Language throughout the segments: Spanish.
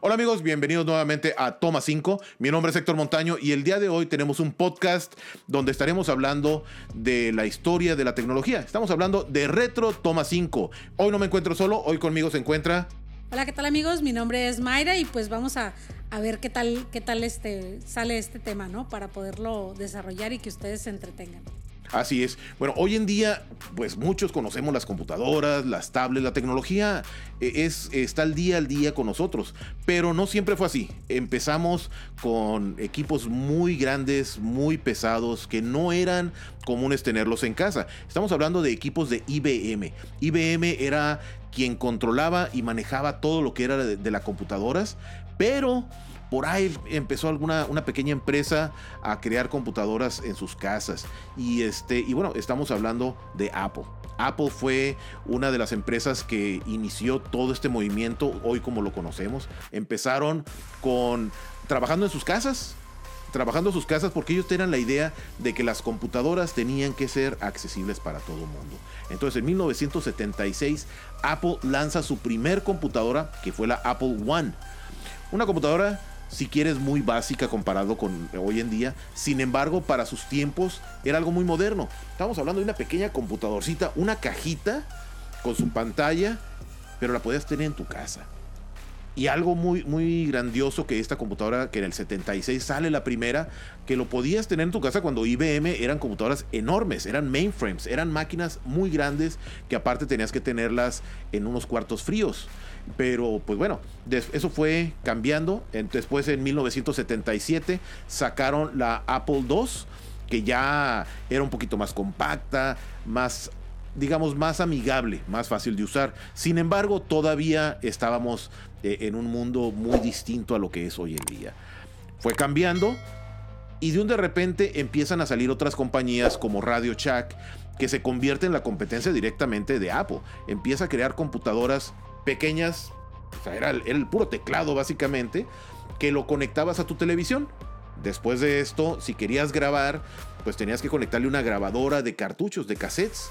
Hola amigos, bienvenidos nuevamente a Toma 5. Mi nombre es Héctor Montaño y el día de hoy tenemos un podcast donde estaremos hablando de la historia de la tecnología. Estamos hablando de Retro Toma 5. Hoy no me encuentro solo, hoy conmigo se encuentra... Hola, ¿qué tal amigos? Mi nombre es Mayra y pues vamos a, a ver qué tal, qué tal este, sale este tema, ¿no? Para poderlo desarrollar y que ustedes se entretengan. Así es. Bueno, hoy en día, pues muchos conocemos las computadoras, las tablets, la tecnología eh, es, está al día al día con nosotros, pero no siempre fue así. Empezamos con equipos muy grandes, muy pesados, que no eran comunes tenerlos en casa. Estamos hablando de equipos de IBM. IBM era quien controlaba y manejaba todo lo que era de, de las computadoras, pero por ahí empezó alguna una pequeña empresa a crear computadoras en sus casas. Y este, y bueno, estamos hablando de Apple. Apple fue una de las empresas que inició todo este movimiento hoy como lo conocemos. Empezaron con trabajando en sus casas, trabajando en sus casas porque ellos tenían la idea de que las computadoras tenían que ser accesibles para todo el mundo. Entonces en 1976 Apple lanza su primer computadora que fue la Apple One. Una computadora si quieres, muy básica comparado con hoy en día. Sin embargo, para sus tiempos era algo muy moderno. Estamos hablando de una pequeña computadorcita, una cajita con su pantalla, pero la podías tener en tu casa. Y algo muy, muy grandioso que esta computadora, que en el 76 sale la primera, que lo podías tener en tu casa cuando IBM eran computadoras enormes, eran mainframes, eran máquinas muy grandes que aparte tenías que tenerlas en unos cuartos fríos. Pero pues bueno, eso fue cambiando. Después en 1977 sacaron la Apple II, que ya era un poquito más compacta, más digamos, más amigable, más fácil de usar. Sin embargo, todavía estábamos eh, en un mundo muy distinto a lo que es hoy en día. Fue cambiando y de un de repente empiezan a salir otras compañías como Radio Shack que se convierte en la competencia directamente de Apple. Empieza a crear computadoras pequeñas, o sea, era el, puro teclado básicamente, que lo conectabas a tu televisión. Después de esto, si querías grabar, pues tenías que conectarle una grabadora de cartuchos, de cassettes.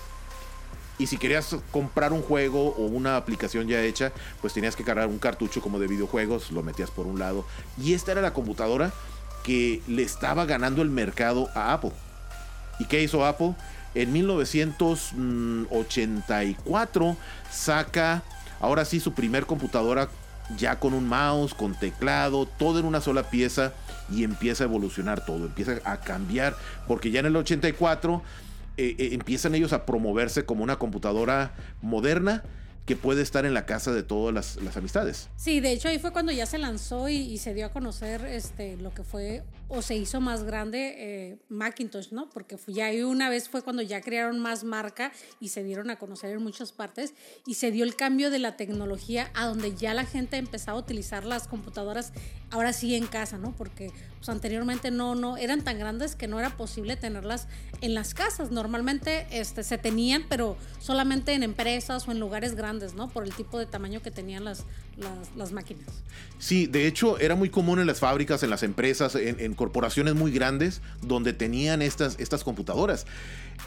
Y si querías comprar un juego o una aplicación ya hecha, pues tenías que cargar un cartucho como de videojuegos, lo metías por un lado. Y esta era la computadora que le estaba ganando el mercado a Apple. ¿Y qué hizo Apple? En 1984 saca ahora sí su primer computadora ya con un mouse, con teclado, todo en una sola pieza y empieza a evolucionar todo, empieza a cambiar, porque ya en el 84 eh, eh, empiezan ellos a promoverse como una computadora moderna que puede estar en la casa de todas las, amistades. Sí, de hecho ahí fue cuando ya se lanzó y, se dio a conocer este, lo que fue o se hizo más grande eh, Macintosh, ¿no? Porque ya una vez fue cuando ya crearon más marca y se dieron a conocer en muchas partes y se dio el cambio de la tecnología a donde ya la gente empezaba a utilizar las computadoras ahora sí en casa, ¿no? Porque pues, anteriormente no, no, eran tan grandes que no era posible tenerlas en las casas. Normalmente este, se tenían, pero solamente en empresas o en lugares grandes ¿no? Por el tipo de tamaño que tenían las, las, máquinas. Sí, de hecho era muy común en las fábricas, en las empresas, en, corporaciones muy grandes donde tenían estas, estas computadoras.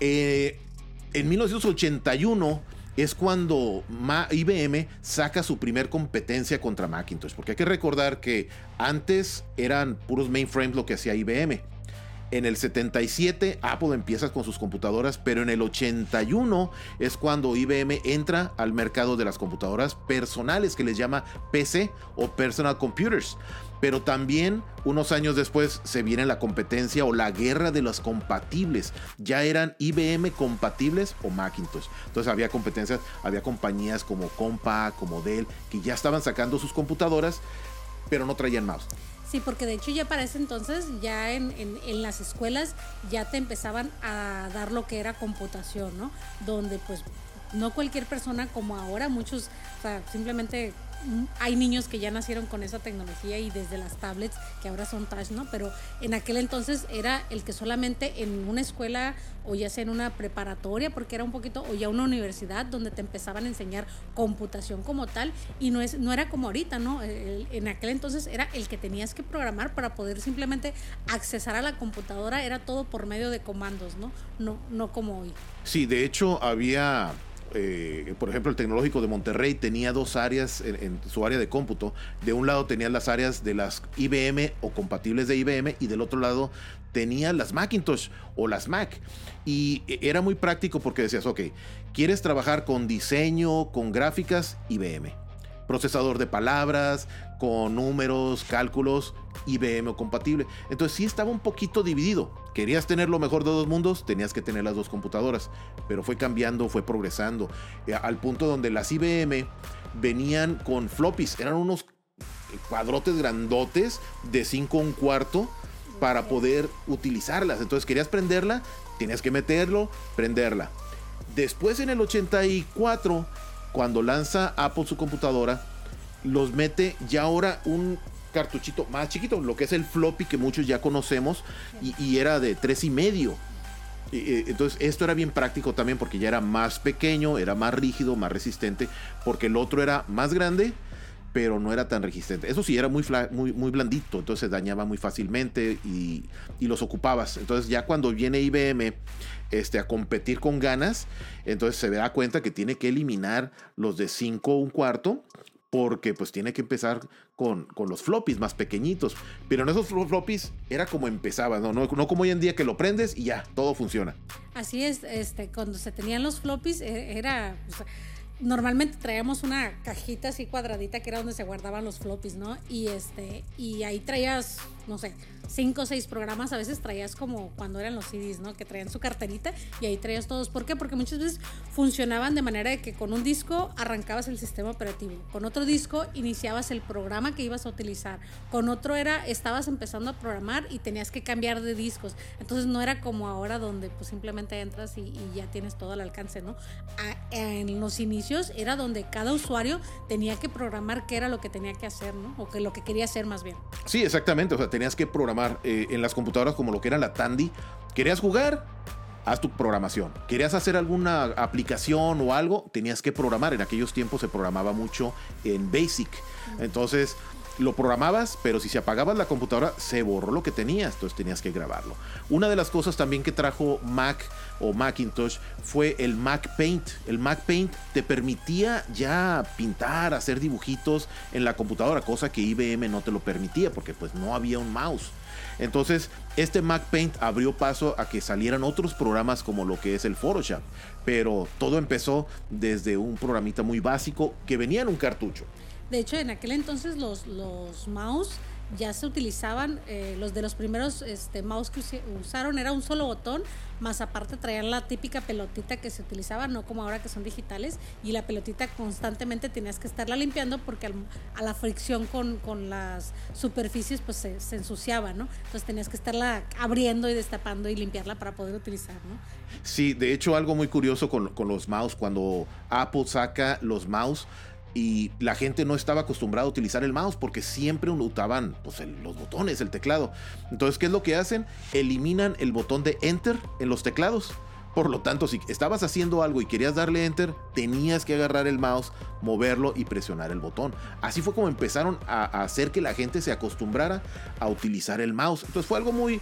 Eh, en 1981 es cuando IBM saca su primer competencia contra Macintosh, porque hay que recordar que antes eran puros mainframes lo que hacía IBM. En el 77 Apple empieza con sus computadoras, pero en el 81 es cuando IBM entra al mercado de las computadoras personales que les llama PC o Personal Computers. Pero también unos años después se viene la competencia o la guerra de los compatibles. Ya eran IBM compatibles o Macintosh. Entonces había competencias, había compañías como Compaq, como Dell, que ya estaban sacando sus computadoras, pero no traían mouse. Sí, porque de hecho ya para ese entonces, ya en, en, las escuelas ya te empezaban a dar lo que era computación, ¿no? Donde pues no cualquier persona como ahora, muchos, o sea, simplemente hay niños que ya nacieron con esa tecnología y desde las tablets que ahora son touch, ¿no? Pero en aquel entonces era el que solamente en una escuela o ya sea en una preparatoria, porque era un poquito, o ya una universidad donde te empezaban a enseñar computación como tal y no, es, no era como ahorita, ¿no? en aquel entonces era el que tenías que programar para poder simplemente accesar a la computadora, era todo por medio de comandos, ¿no? No, no como hoy. Sí, de hecho había eh, por ejemplo, el tecnológico de Monterrey tenía dos áreas en, su área de cómputo. De un lado tenía las áreas de las IBM o compatibles de IBM y del otro lado tenía las Macintosh o las Mac. Y era muy práctico porque decías, ok, ¿quieres trabajar con diseño, con gráficas? IBM. Procesador de palabras, con números, cálculos, IBM compatible. Entonces sí estaba un poquito dividido. Querías tener lo mejor de dos mundos, tenías que tener las dos computadoras. Pero fue cambiando, fue progresando. Eh, al punto donde las IBM venían con floppies. Eran unos cuadrotes grandotes de 5 un cuarto para poder utilizarlas. Entonces querías prenderla, tenías que meterlo, prenderla. Después en el 84, cuando lanza Apple su computadora, los mete ya ahora un cartuchito más chiquito, lo que es el floppy que muchos ya conocemos y, era de tres y medio. Entonces esto era bien práctico también porque ya era más pequeño, era más rígido, más resistente, porque el otro era más grande, pero no era tan resistente. Eso sí, era muy, muy, blandito, entonces dañaba muy fácilmente y, los ocupabas. Entonces ya cuando viene IBM este, a competir con ganas, entonces se da cuenta que tiene que eliminar los de 5 un cuarto porque pues tiene que empezar con, con, los floppies más pequeñitos. Pero en esos floppies era como empezaba, ¿no? ¿no? como hoy en día que lo prendes y ya, todo funciona. Así es, este, cuando se tenían los floppies e, era normalmente traíamos una cajita así cuadradita que era donde se guardaban los floppies, ¿no? Y este, y ahí traías, no sé, cinco o seis programas, a veces traías como cuando eran los CDs, ¿no? Que traían su carterita y ahí traías todos. ¿Por qué? Porque muchas veces funcionaban de manera de que con un disco arrancabas el sistema operativo, con otro disco iniciabas el programa que ibas a utilizar, con otro era, estabas empezando a programar y tenías que cambiar de discos. Entonces no era como ahora donde pues simplemente entras y, ya tienes todo al alcance, ¿no? en los inicios era donde cada usuario tenía que programar qué era lo que tenía que hacer, ¿no? O que lo que quería hacer más bien. Sí, exactamente. O sea, tenías que programar eh, en las computadoras como lo que era la Tandy. ¿Querías jugar? Haz tu programación. ¿Querías hacer alguna aplicación o algo? Tenías que programar. En aquellos tiempos se programaba mucho en Basic. Entonces, lo programabas, pero si se apagaba la computadora, se borró lo que tenías, entonces tenías que grabarlo. Una de las cosas también que trajo Mac o Macintosh fue el Mac Paint. El Mac Paint te permitía ya pintar, hacer dibujitos en la computadora, cosa que IBM no te lo permitía porque pues no había un mouse. Entonces, este Mac Paint abrió paso a que salieran otros programas como lo que es el Photoshop, pero todo empezó desde un programita muy básico que venía en un cartucho. De hecho, en aquel entonces los, los mouse ya se utilizaban, eh, los de los primeros este, mouse que usaron era un solo botón, más aparte traían la típica pelotita que se utilizaba, no como ahora que son digitales, y la pelotita constantemente tenías que estarla limpiando porque a la fricción con, con las superficies pues se, se, ensuciaba, ¿no? Entonces tenías que estarla abriendo y destapando y limpiarla para poder utilizar, ¿no? Sí, de hecho algo muy curioso con, con los mouse, cuando Apple saca los mouse, y la gente no estaba acostumbrada a utilizar el mouse porque siempre usaban pues, los botones, el teclado. Entonces, ¿qué es lo que hacen? Eliminan el botón de enter en los teclados. Por lo tanto, si estabas haciendo algo y querías darle enter, tenías que agarrar el mouse, moverlo y presionar el botón. Así fue como empezaron a, hacer que la gente se acostumbrara a utilizar el mouse. Entonces fue algo muy,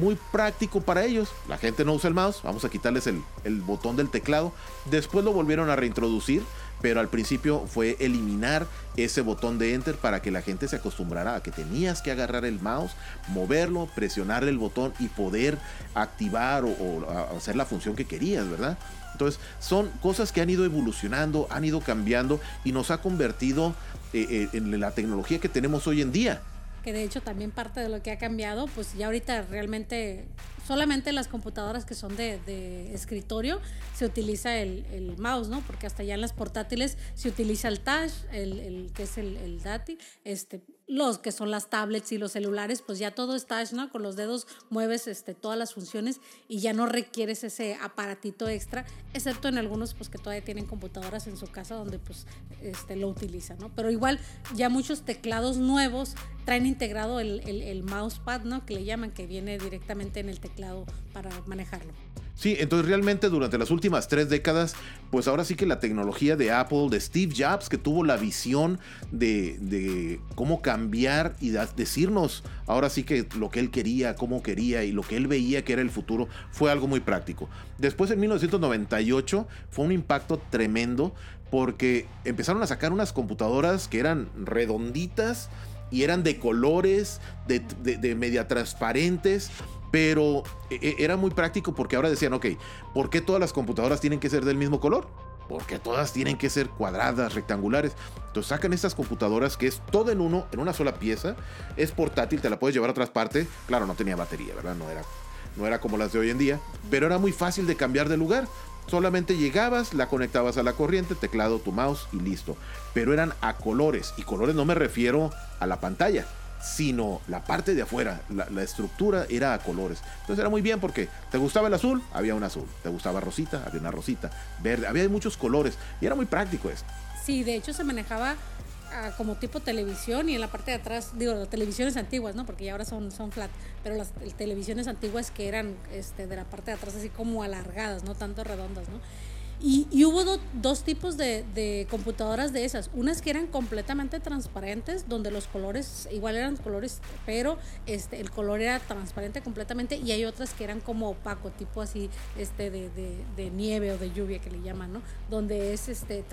muy práctico para ellos. La gente no usa el mouse, vamos a quitarles el, el botón del teclado. Después lo volvieron a reintroducir pero al principio fue eliminar ese botón de enter para que la gente se acostumbrara a que tenías que agarrar el mouse, moverlo, presionar el botón y poder activar o, hacer la función que querías, ¿verdad? Entonces son cosas que han ido evolucionando, han ido cambiando y nos ha convertido eh, eh, en la tecnología que tenemos hoy en día que de hecho también parte de lo que ha cambiado, pues ya ahorita realmente solamente las computadoras que son de, escritorio se utiliza el, mouse, ¿no? Porque hasta ya en las portátiles se utiliza el touch, el, que es el, el DATI, este, los que son las tablets y los celulares, pues ya todo está, ¿no? Con los dedos mueves este, todas las funciones y ya no requieres ese aparatito extra, excepto en algunos pues que todavía tienen computadoras en su casa donde pues este, lo utilizan, ¿no? Pero igual ya muchos teclados nuevos traen integrado el, el, el mousepad, ¿no? Que le llaman, que viene directamente en el teclado para manejarlo. Sí, entonces realmente durante las últimas tres décadas, pues ahora sí que la tecnología de Apple, de Steve Jobs, que tuvo la visión de, cómo cambiar y decirnos ahora sí que lo que él quería, cómo quería y lo que él veía que era el futuro, fue algo muy práctico. Después en 1998 fue un impacto tremendo porque empezaron a sacar unas computadoras que eran redonditas y eran de colores, de, de media transparentes pero e, e, era muy práctico porque ahora decían, ok, ¿por qué todas las computadoras tienen que ser del mismo color? Porque todas tienen que ser cuadradas, rectangulares. Entonces sacan estas computadoras que es todo en uno, en una sola pieza. Es portátil, te la puedes llevar a otras partes. Claro, no tenía batería, ¿verdad? No era, no era como las de hoy en día. Pero era muy fácil de cambiar de lugar. Solamente llegabas, la conectabas a la corriente, teclado, tu mouse y listo. Pero eran a colores. Y colores no me refiero a la pantalla sino la parte de afuera, la, estructura era a colores. Entonces era muy bien porque te gustaba el azul, había un azul, te gustaba rosita, había una rosita, verde, había muchos colores y era muy práctico esto. Sí, de hecho se manejaba ah, como tipo televisión y en la parte de atrás, digo, las televisiones antiguas, ¿no? Porque ya ahora son, son flat, pero las televisiones antiguas que eran este, de la parte de atrás así como alargadas, no tanto redondas, ¿no? Y, hubo dos tipos de, computadoras de esas. Unas que eran completamente transparentes, donde los colores igual eran colores, pero este, el color era transparente completamente. Y hay otras que eran como opaco, tipo así este, de, nieve o de lluvia que le llaman, ¿no? Donde es este,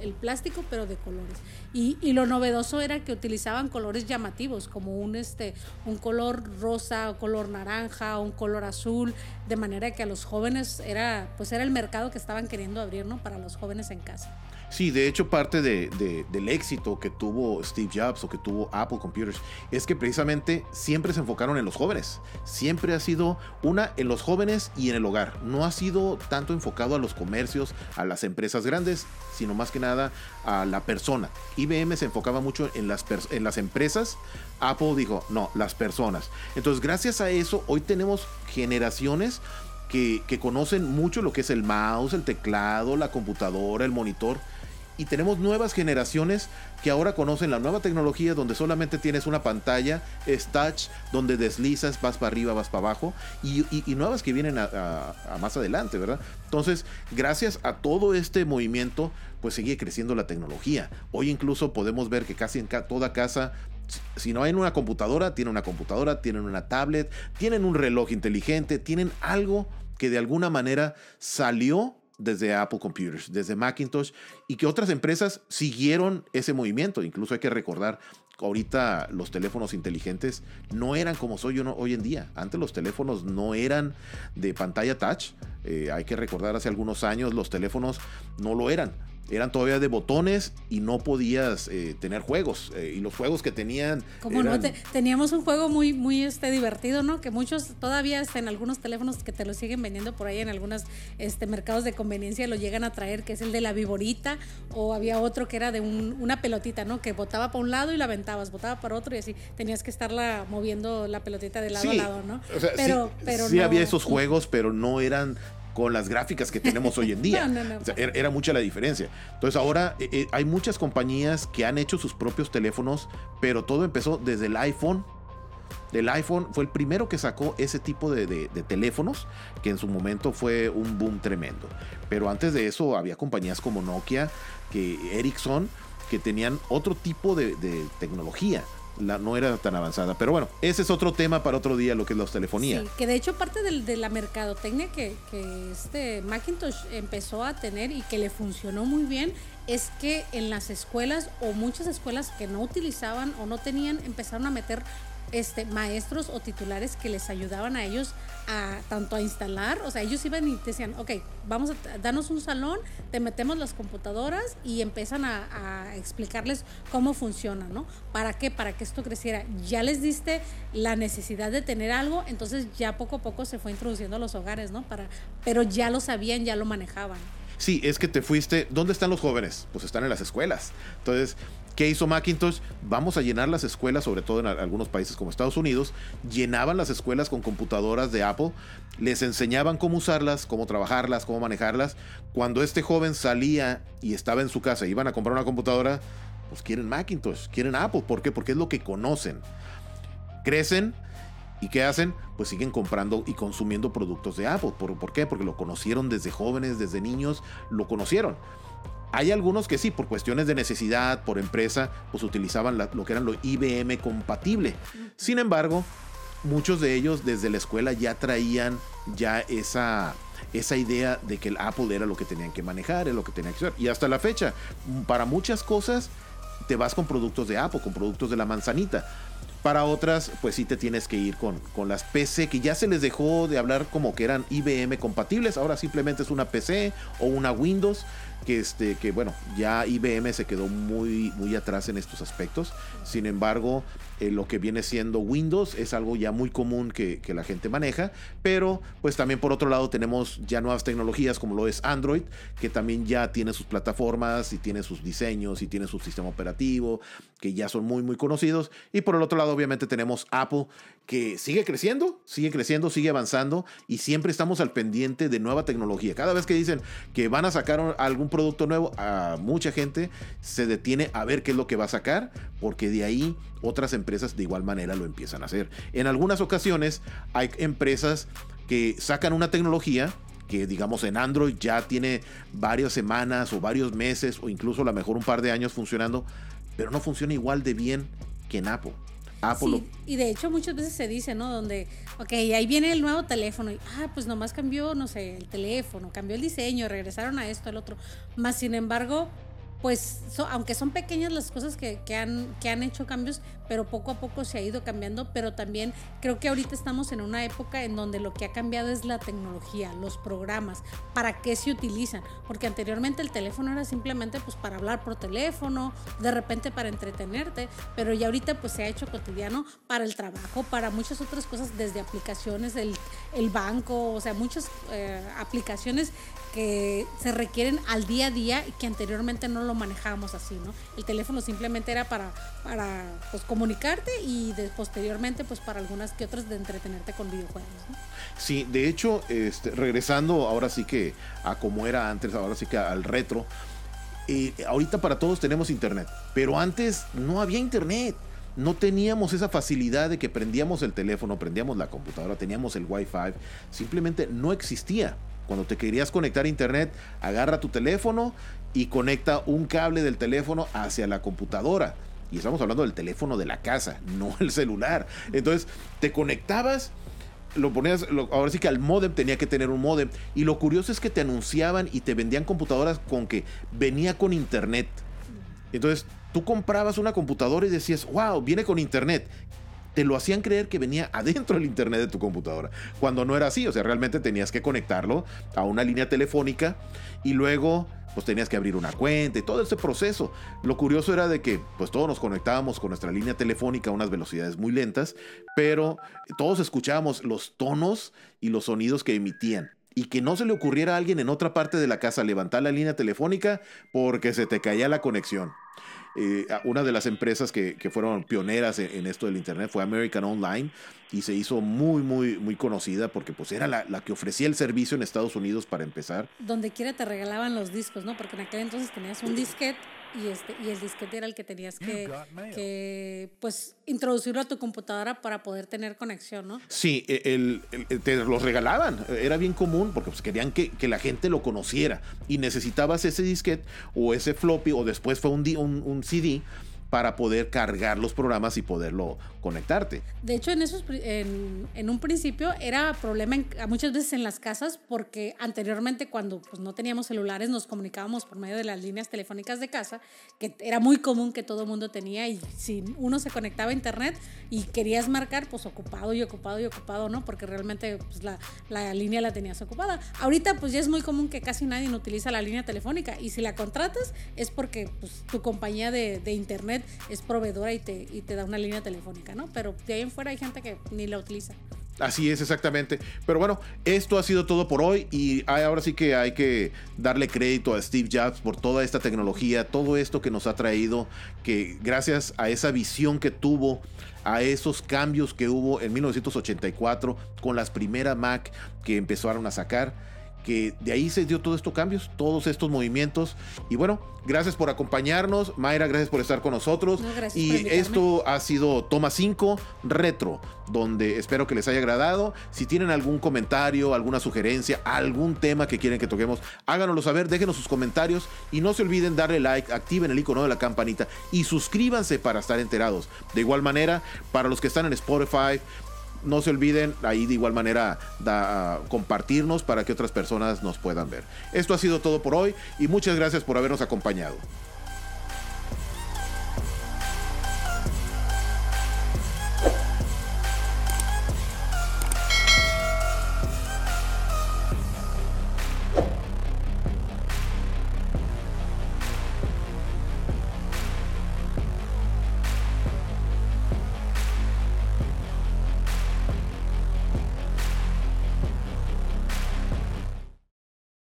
el, plástico, pero de colores. Y, y, lo novedoso era que utilizaban colores llamativos, como un, este, un color rosa, o color naranja, un color azul, de manera que a los jóvenes era, pues era el mercado que estaban queriendo ¿no? para los jóvenes en casa. Sí, de hecho parte de, del éxito que tuvo Steve Jobs o que tuvo Apple Computers es que precisamente siempre se enfocaron en los jóvenes. Siempre ha sido una en los jóvenes y en el hogar. No ha sido tanto enfocado a los comercios, a las empresas grandes, sino más que nada a la persona. IBM se enfocaba mucho en las, en las empresas. Apple dijo, no, las personas. Entonces gracias a eso hoy tenemos generaciones que, conocen mucho lo que es el mouse, el teclado, la computadora, el monitor. Y tenemos nuevas generaciones que ahora conocen la nueva tecnología donde solamente tienes una pantalla, es touch, donde deslizas, vas para arriba, vas para abajo, y, nuevas que vienen a, más adelante, ¿verdad? Entonces, gracias a todo este movimiento, pues sigue creciendo la tecnología. Hoy incluso podemos ver que casi en toda casa si no hay una computadora, tienen una computadora, tienen una tablet, tienen un reloj inteligente, tienen algo que de alguna manera salió desde Apple Computers, desde Macintosh, y que otras empresas siguieron ese movimiento. Incluso hay que recordar ahorita los teléfonos inteligentes no eran como soy hoy en día. Antes los teléfonos no eran de pantalla touch. Eh, hay que recordar hace algunos años los teléfonos no lo eran eran todavía de botones y no podías eh, tener juegos. Eh, y los juegos que tenían. Como no, teníamos un juego muy, muy este, divertido, ¿no? Que muchos todavía en algunos teléfonos que te lo siguen vendiendo por ahí en algunos este, mercados de conveniencia lo llegan a traer, que es el de la viborita. O había otro que era de una pelotita, ¿no? Que botaba para un lado y la aventabas, botaba para otro y así tenías que estarla moviendo la pelotita de lado a lado, ¿no? pero, sí, pero sí había esos juegos, pero no eran con las gráficas que tenemos hoy en día. era, mucha la diferencia. Entonces ahora eh, eh, hay muchas compañías que han hecho sus propios teléfonos, pero todo empezó desde el iPhone. El iPhone fue el primero que sacó ese tipo de, teléfonos, que en su momento fue un boom tremendo. Pero antes de eso había compañías como Nokia, que Ericsson, que tenían otro tipo de tecnología no era tan avanzada. Pero bueno, ese es otro tema para otro día, lo que es la telefonía. Sí, que de hecho parte de, la mercadotecnia que, que este Macintosh empezó a tener y que le funcionó muy bien es que en las escuelas o muchas escuelas que no utilizaban o no tenían empezaron a meter este, maestros o titulares que les ayudaban a ellos a tanto a instalar, o sea, ellos iban y decían, ok, vamos a darnos un salón, te metemos las computadoras y empiezan a, explicarles cómo funciona, ¿no? ¿Para qué? Para que esto creciera. Ya les diste la necesidad de tener algo, entonces ya poco a poco se fue introduciendo a los hogares, ¿no? Para, pero ya lo sabían, ya lo manejaban. Sí, es que te fuiste. ¿Dónde están los jóvenes? Pues están en las escuelas. Entonces, ¿Qué hizo Macintosh? Vamos a llenar las escuelas, sobre todo en algunos países como Estados Unidos, llenaban las escuelas con computadoras de Apple, les enseñaban cómo usarlas, cómo trabajarlas, cómo manejarlas. Cuando este joven salía y estaba en su casa, iban a comprar una computadora, pues quieren Macintosh, quieren Apple. ¿Por qué? Porque es lo que conocen. Crecen ¿Y qué hacen? Pues siguen comprando y consumiendo productos de Apple. ¿Por, ¿Por, qué? Porque lo conocieron desde jóvenes, desde niños, lo conocieron. Hay algunos que sí, por cuestiones de necesidad, por empresa, pues utilizaban lo que eran lo IBM compatible. Sin embargo, muchos de ellos desde la escuela ya traían ya esa, esa idea de que el Apple era lo que tenían que manejar, era lo que tenían que hacer. Y hasta la fecha, para muchas cosas, te vas con productos de Apple, con productos de la manzanita. Para otras, pues sí te tienes que ir con, con las PC, que ya se les dejó de hablar como que eran IBM compatibles, ahora simplemente es una PC o una Windows que, este, que bueno, ya IBM se quedó muy, muy atrás en estos aspectos. Sin embargo, eh, lo que viene siendo Windows es algo ya muy común que, la gente maneja, pero pues también por otro lado tenemos ya nuevas tecnologías como lo es Android, que también ya tiene sus plataformas y tiene sus diseños y tiene su sistema operativo, que ya son muy, muy conocidos. Y por el otro lado, obviamente tenemos Apple, que sigue creciendo, sigue creciendo, sigue avanzando y siempre estamos al pendiente de nueva tecnología. Cada vez que dicen que van a sacar algún producto nuevo, a mucha gente se detiene a ver qué es lo que va a sacar, porque de ahí otras empresas de igual manera lo empiezan a hacer. En algunas ocasiones hay empresas que sacan una tecnología que digamos en Android ya tiene varias semanas o varios meses o incluso a lo mejor un par de años funcionando, pero no funciona igual de bien que en Apple. Apple sí, y de hecho muchas veces se dice, ¿no? Donde, ok, ahí viene el nuevo teléfono y, ah, pues nomás cambió, no sé, el teléfono, cambió el diseño, regresaron a esto, al otro. Más sin embargo, pues aunque son pequeñas las cosas que, que, han, que han hecho cambios, pero poco a poco se ha ido cambiando, pero también creo que ahorita estamos en una época en donde lo que ha cambiado es la tecnología, los programas, para qué se utilizan, porque anteriormente el teléfono era simplemente pues para hablar por teléfono, de repente para entretenerte, pero ya ahorita pues se ha hecho cotidiano para el trabajo, para muchas otras cosas, desde aplicaciones, el, el banco, o sea, muchas eh, aplicaciones que se requieren al día a día y que anteriormente no lo manejábamos así, ¿no? El teléfono simplemente era para, para pues, comunicarte y posteriormente pues para algunas que otras de entretenerte con videojuegos. Sí, de hecho, este, regresando ahora sí que a como era antes, ahora sí que al retro, eh, ahorita para todos tenemos internet, pero antes no había internet no teníamos esa facilidad de que prendíamos el teléfono, prendíamos la computadora, teníamos el Wi-Fi, simplemente no existía. Cuando te querías conectar a internet, agarra tu teléfono y conecta un cable del teléfono hacia la computadora. Y estamos hablando del teléfono de la casa, no el celular. Entonces, te conectabas, lo ponías, ahora sí que al modem tenía que tener un modem. Y lo curioso es que te anunciaban y te vendían computadoras con que venía con internet. Entonces, tú comprabas una computadora y decías, wow, viene con internet te lo hacían creer que venía adentro del internet de tu computadora, cuando no era así, o sea, realmente tenías que conectarlo a una línea telefónica y luego pues tenías que abrir una cuenta y todo ese proceso. Lo curioso era de que pues todos nos conectábamos con nuestra línea telefónica a unas velocidades muy lentas, pero todos escuchábamos los tonos y los sonidos que emitían y que no se le ocurriera a alguien en otra parte de la casa levantar la línea telefónica porque se te caía la conexión. Eh, una de las empresas que, fueron pioneras en, esto del Internet fue American Online y se hizo muy, muy, muy conocida porque pues era la, la, que ofrecía el servicio en Estados Unidos para empezar. Donde quiera te regalaban los discos, ¿no? Porque en aquel entonces tenías un disquete y, este, y el disquete era el que tenías que, que, pues, introducirlo a tu computadora para poder tener conexión, ¿no? Sí, e, el, te los regalaban. Era bien común porque pues, querían que, que, la gente lo conociera y necesitabas ese disquete o ese floppy o después fue un, un, un CD para poder cargar los programas y poderlo conectarte. De hecho, en, esos, en, en un principio era problema muchas veces en las casas porque anteriormente cuando pues, no teníamos celulares nos comunicábamos por medio de las líneas telefónicas de casa, que era muy común que todo mundo tenía y si uno se conectaba a internet y querías marcar, pues ocupado y ocupado y ocupado, ¿no? Porque realmente pues, la, la línea la tenías ocupada. Ahorita pues ya es muy común que casi nadie utiliza la línea telefónica y si la contratas es porque pues, tu compañía de, de internet es proveedora y te, y te da una línea telefónica, ¿no? Pero de ahí en fuera hay gente que ni la utiliza. Así es, exactamente. Pero bueno, esto ha sido todo por hoy y ahora sí que hay que darle crédito a Steve Jobs por toda esta tecnología, todo esto que nos ha traído, que gracias a esa visión que tuvo, a esos cambios que hubo en 1984 con las primeras Mac que empezaron a sacar, que de ahí se dio todos estos cambios, todos estos movimientos. Y bueno, gracias por acompañarnos. Mayra, gracias por estar con nosotros. y esto ha sido Toma 5 Retro, donde espero que les haya agradado. Si tienen algún comentario, alguna sugerencia, algún tema que quieren que toquemos, háganoslo saber, déjenos sus comentarios y no se olviden darle like, activen el icono de la campanita y suscríbanse para estar enterados. De igual manera, para los que están en Spotify, no se olviden ahí de igual manera da, compartirnos para que otras personas nos puedan ver. Esto ha sido todo por hoy y muchas gracias por habernos acompañado.